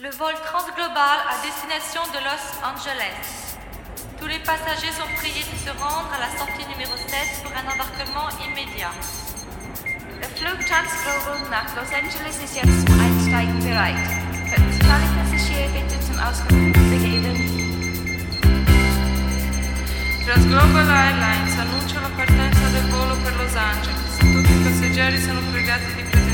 Le vol transglobal à destination de Los Angeles. Tous les passagers sont priés de se rendre à la sortie numéro 7 pour un embarquement immédiat. Der Flug Transglobal nach Los Angeles ist jetzt zum Einsteigen bereit. Könnten alle Passagiere bitte zum Ausgang begeben? Transglobal Airlines annuncia la partenza del volo per Los Angeles. Tutti i passeggeri sono pregati di presentarsi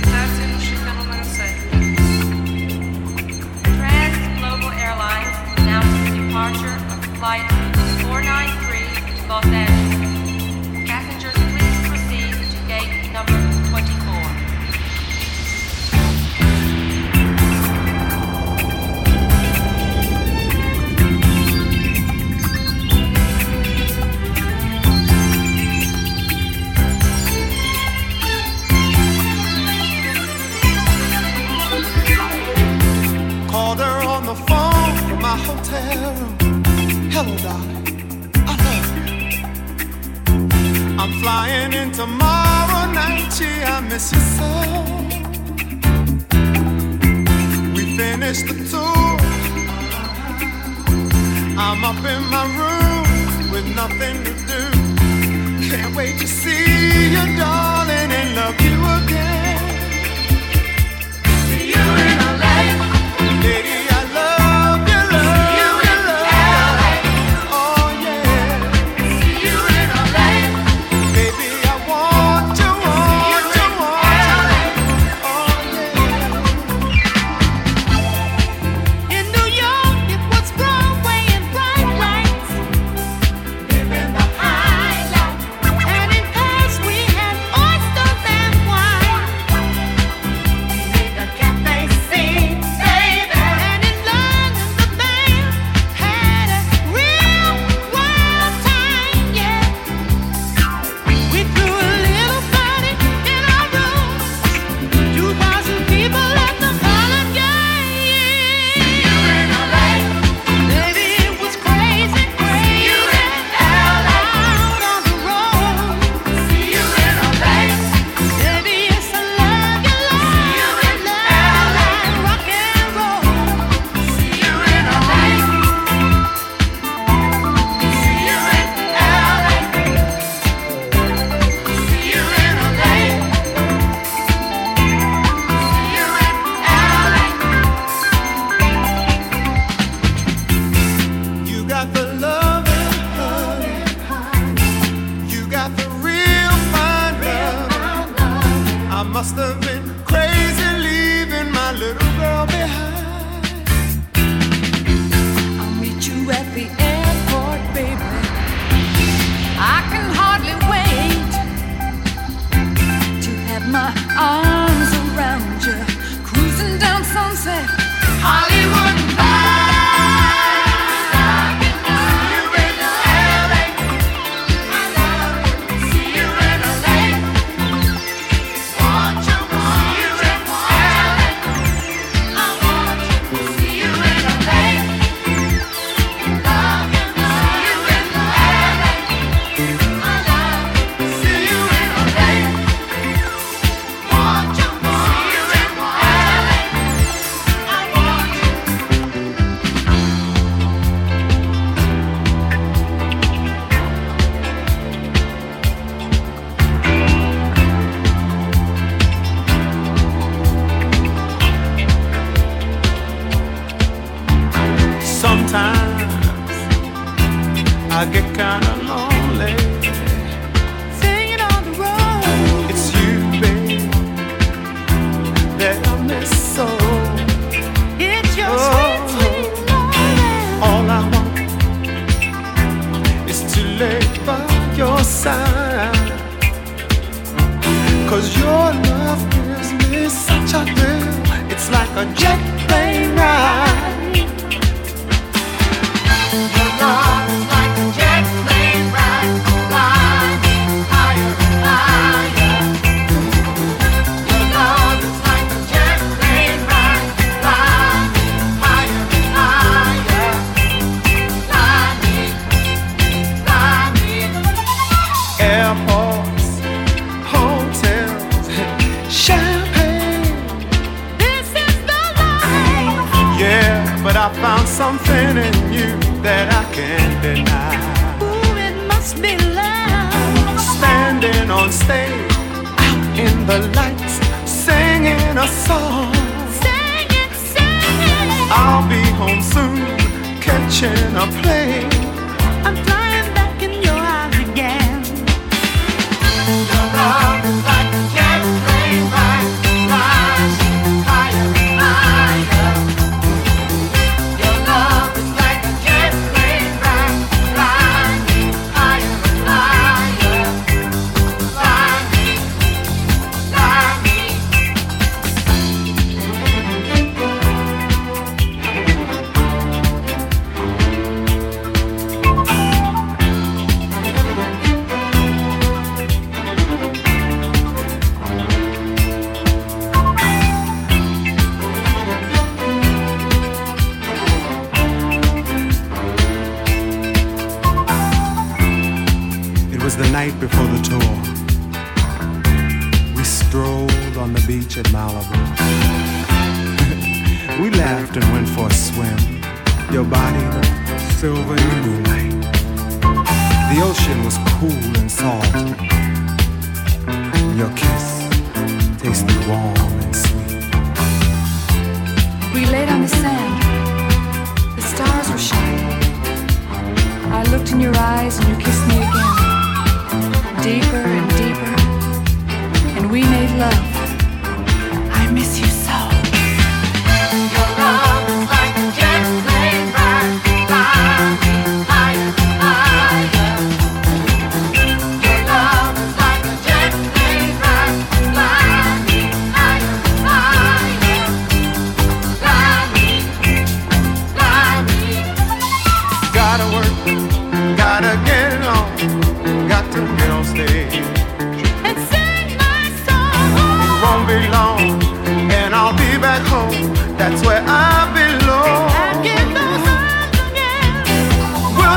departure of flight 493 to Los Angeles. Passengers, please proceed to gate number 24. Called her on the phone from my hotel room. Hello, darling. I love you. I'm flying in tomorrow night. Gee, I miss you so. We finished the tour. I'm up in my room with nothing to do. Can't wait to see you, darling,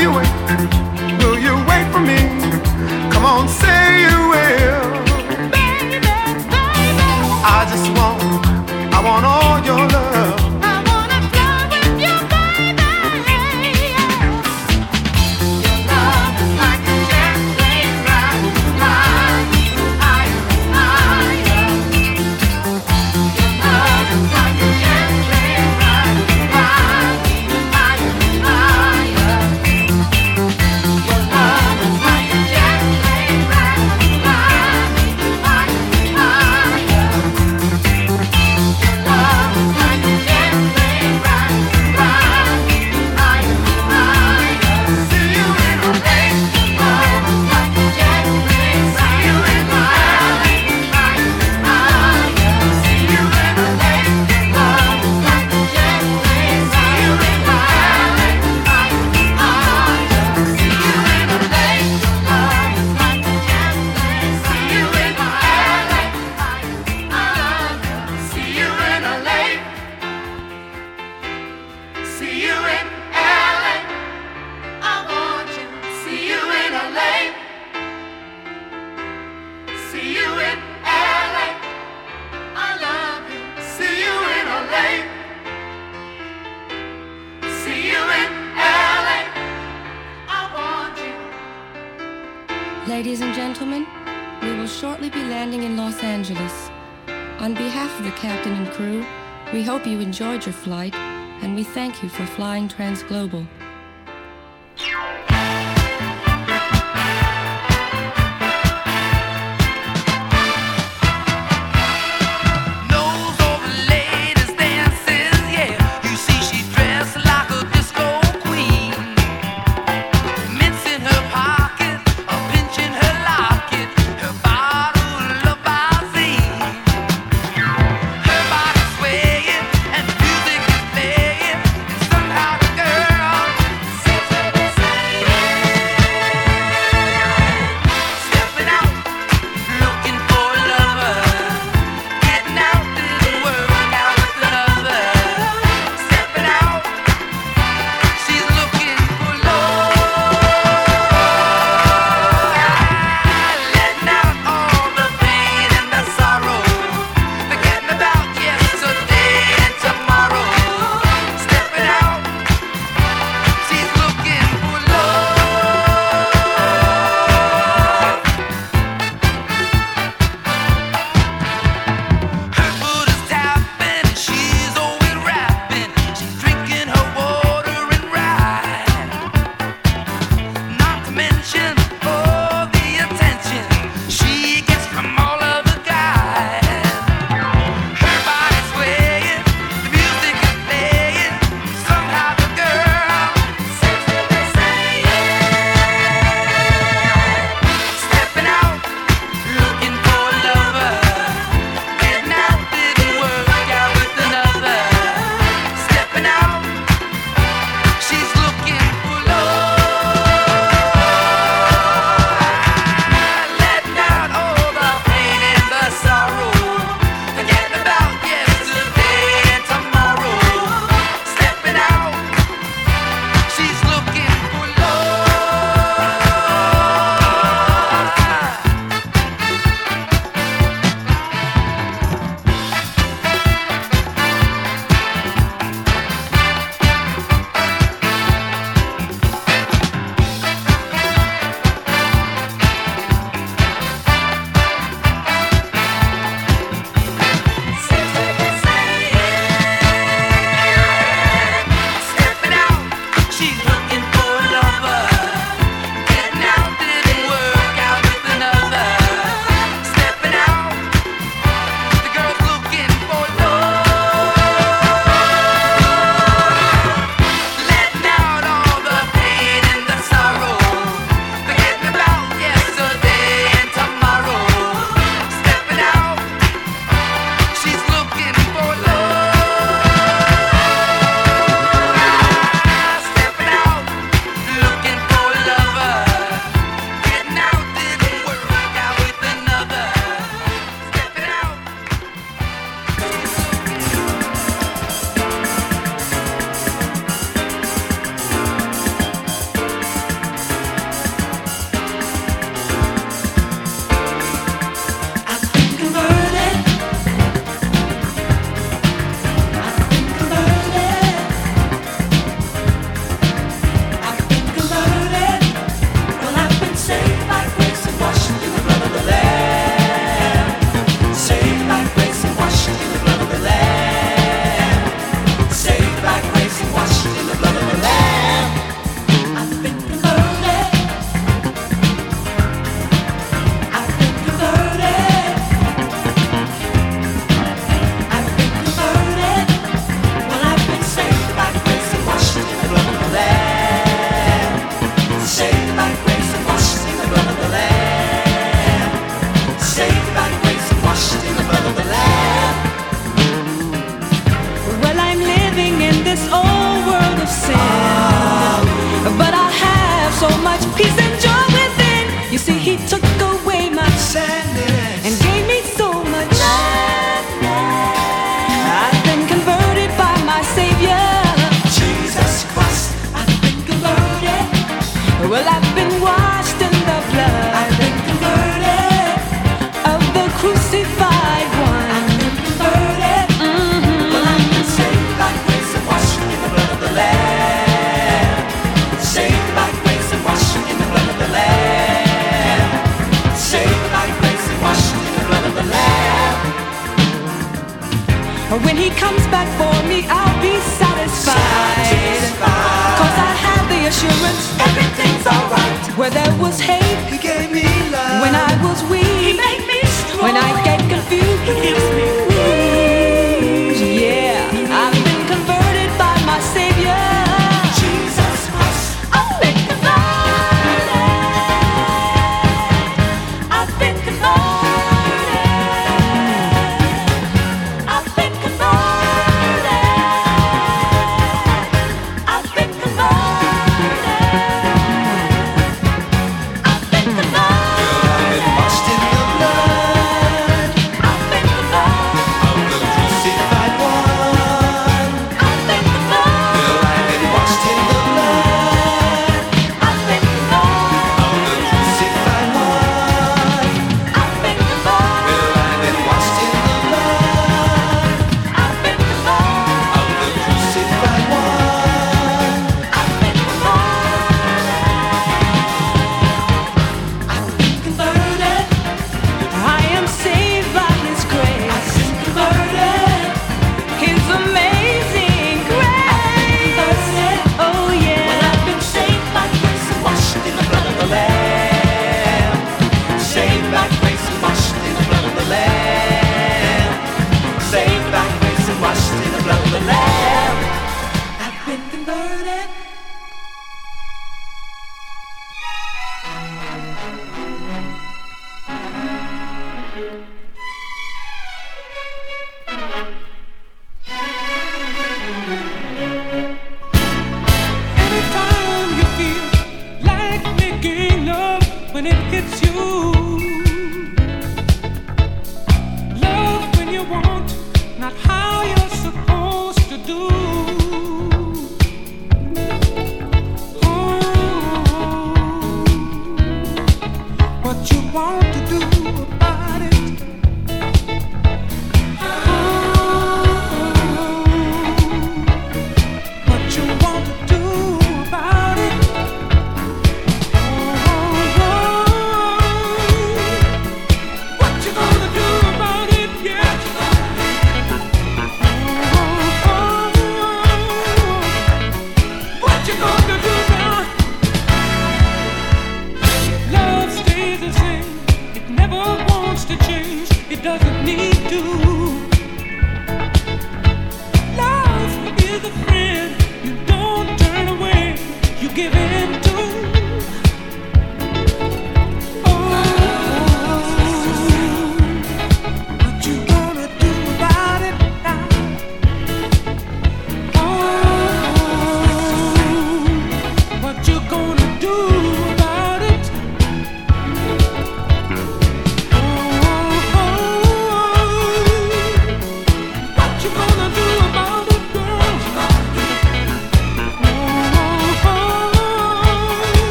you. wait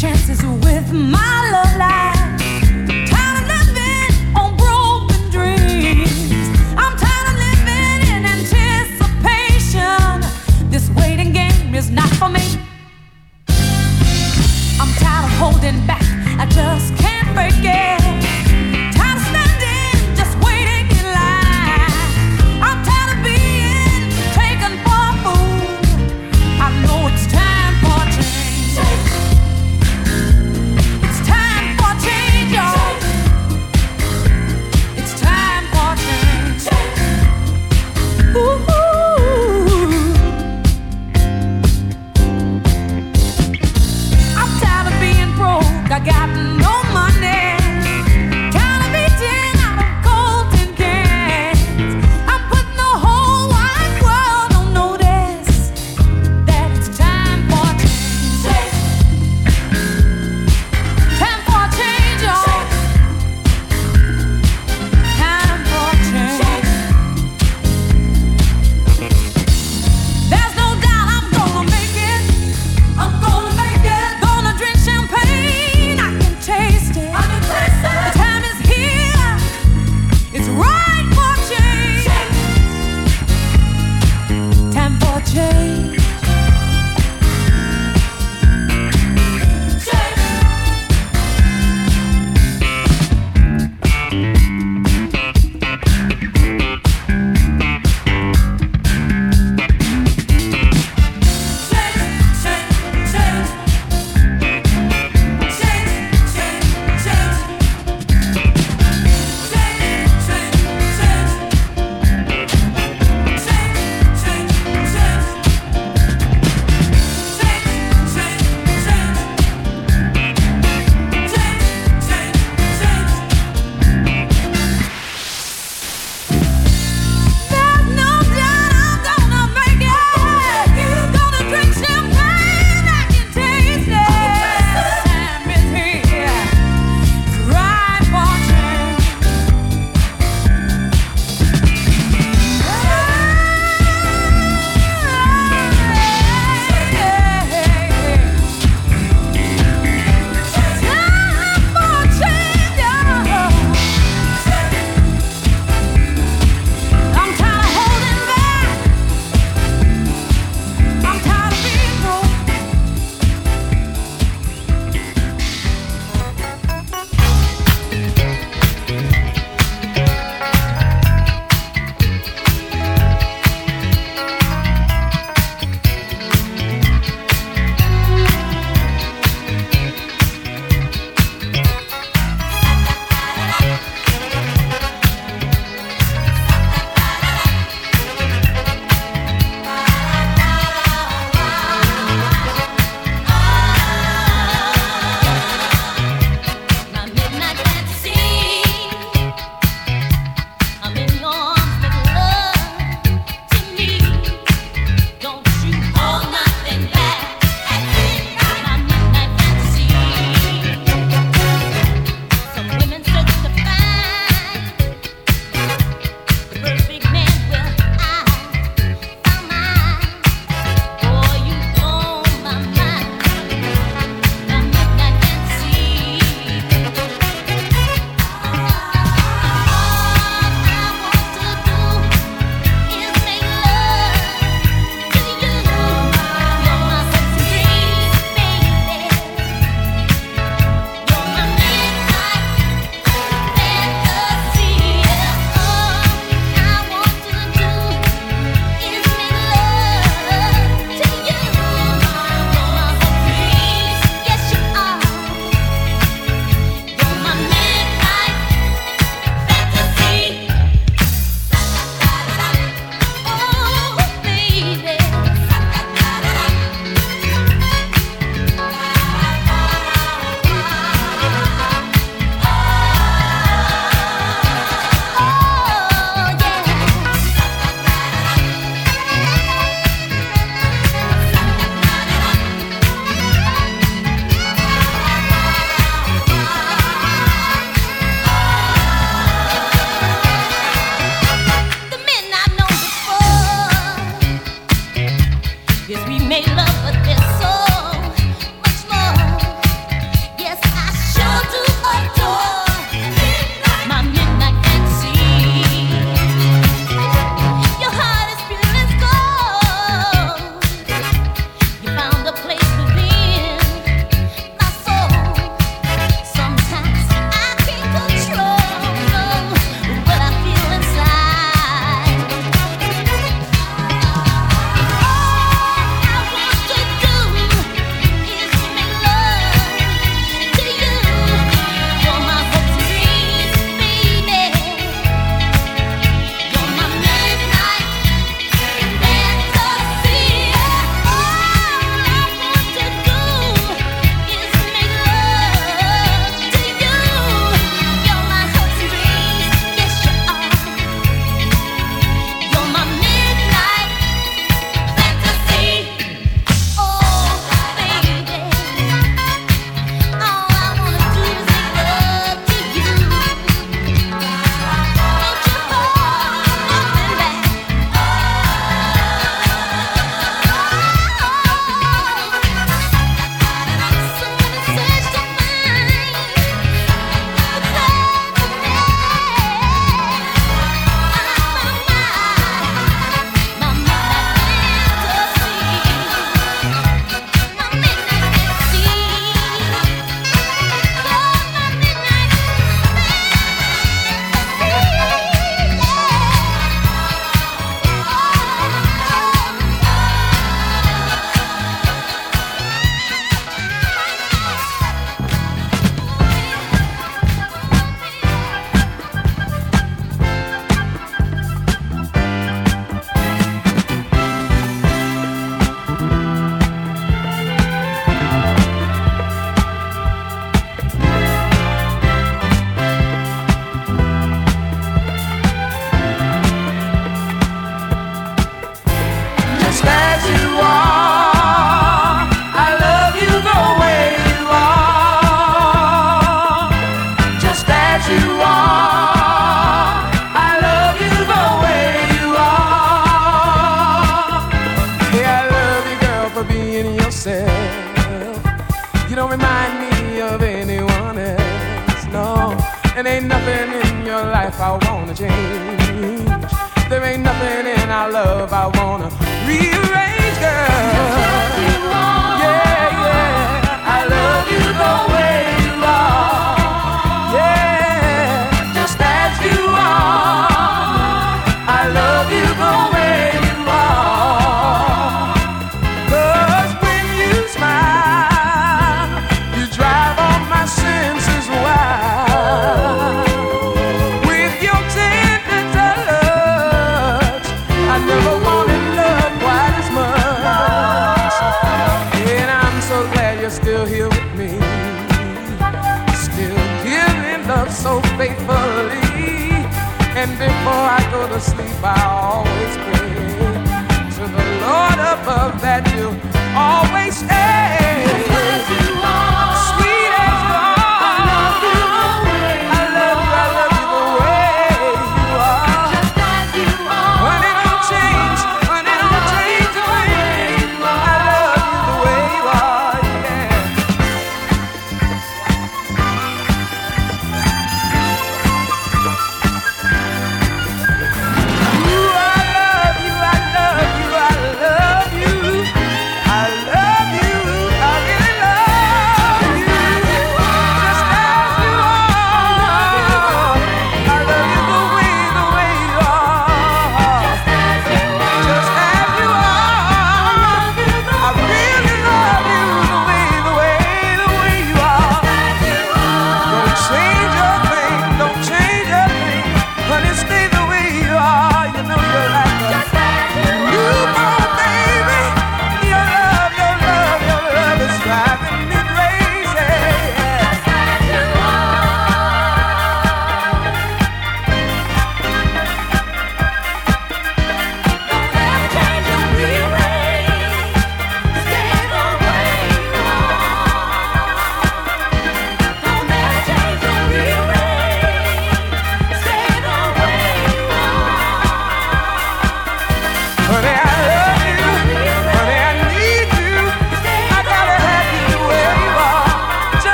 chances with my